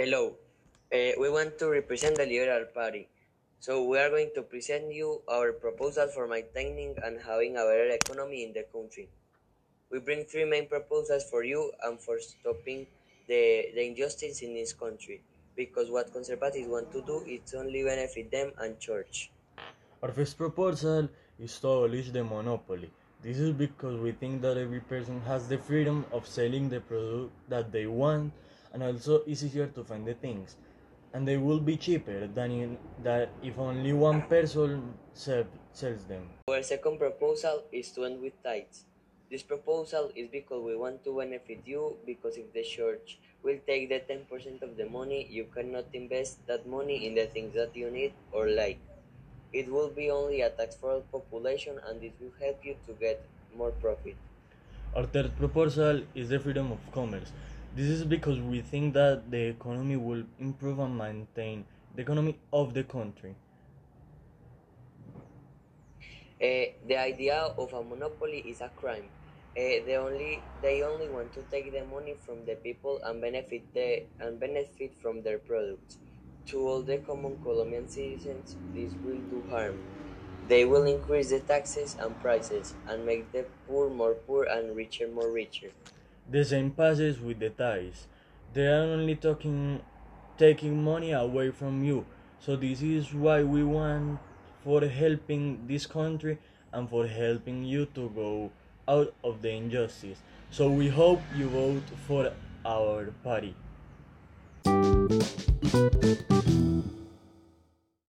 Hello, uh, we want to represent the Liberal Party. So we are going to present you our proposals for maintaining and having a better economy in the country. We bring three main proposals for you and for stopping the, the injustice in this country. Because what conservatives want to do is only benefit them and church. Our first proposal is to abolish the monopoly. This is because we think that every person has the freedom of selling the product that they want and also easier to find the things. And they will be cheaper than in, that if only one person sell, sells them. Our second proposal is to end with tithes. This proposal is because we want to benefit you because if the church will take the 10% of the money, you cannot invest that money in the things that you need or like. It will be only a tax for all population and this will help you to get more profit. Our third proposal is the freedom of commerce. This is because we think that the economy will improve and maintain the economy of the country. Uh, the idea of a monopoly is a crime. Uh, they only they only want to take the money from the people and benefit the and benefit from their products. To all the common Colombian citizens, this will do harm. They will increase the taxes and prices and make the poor more poor and richer more richer. The same passes with the tithes. They are only talking taking money away from you. So this is why we want for helping this country and for helping you to go out of the injustice. So we hope you vote for our party.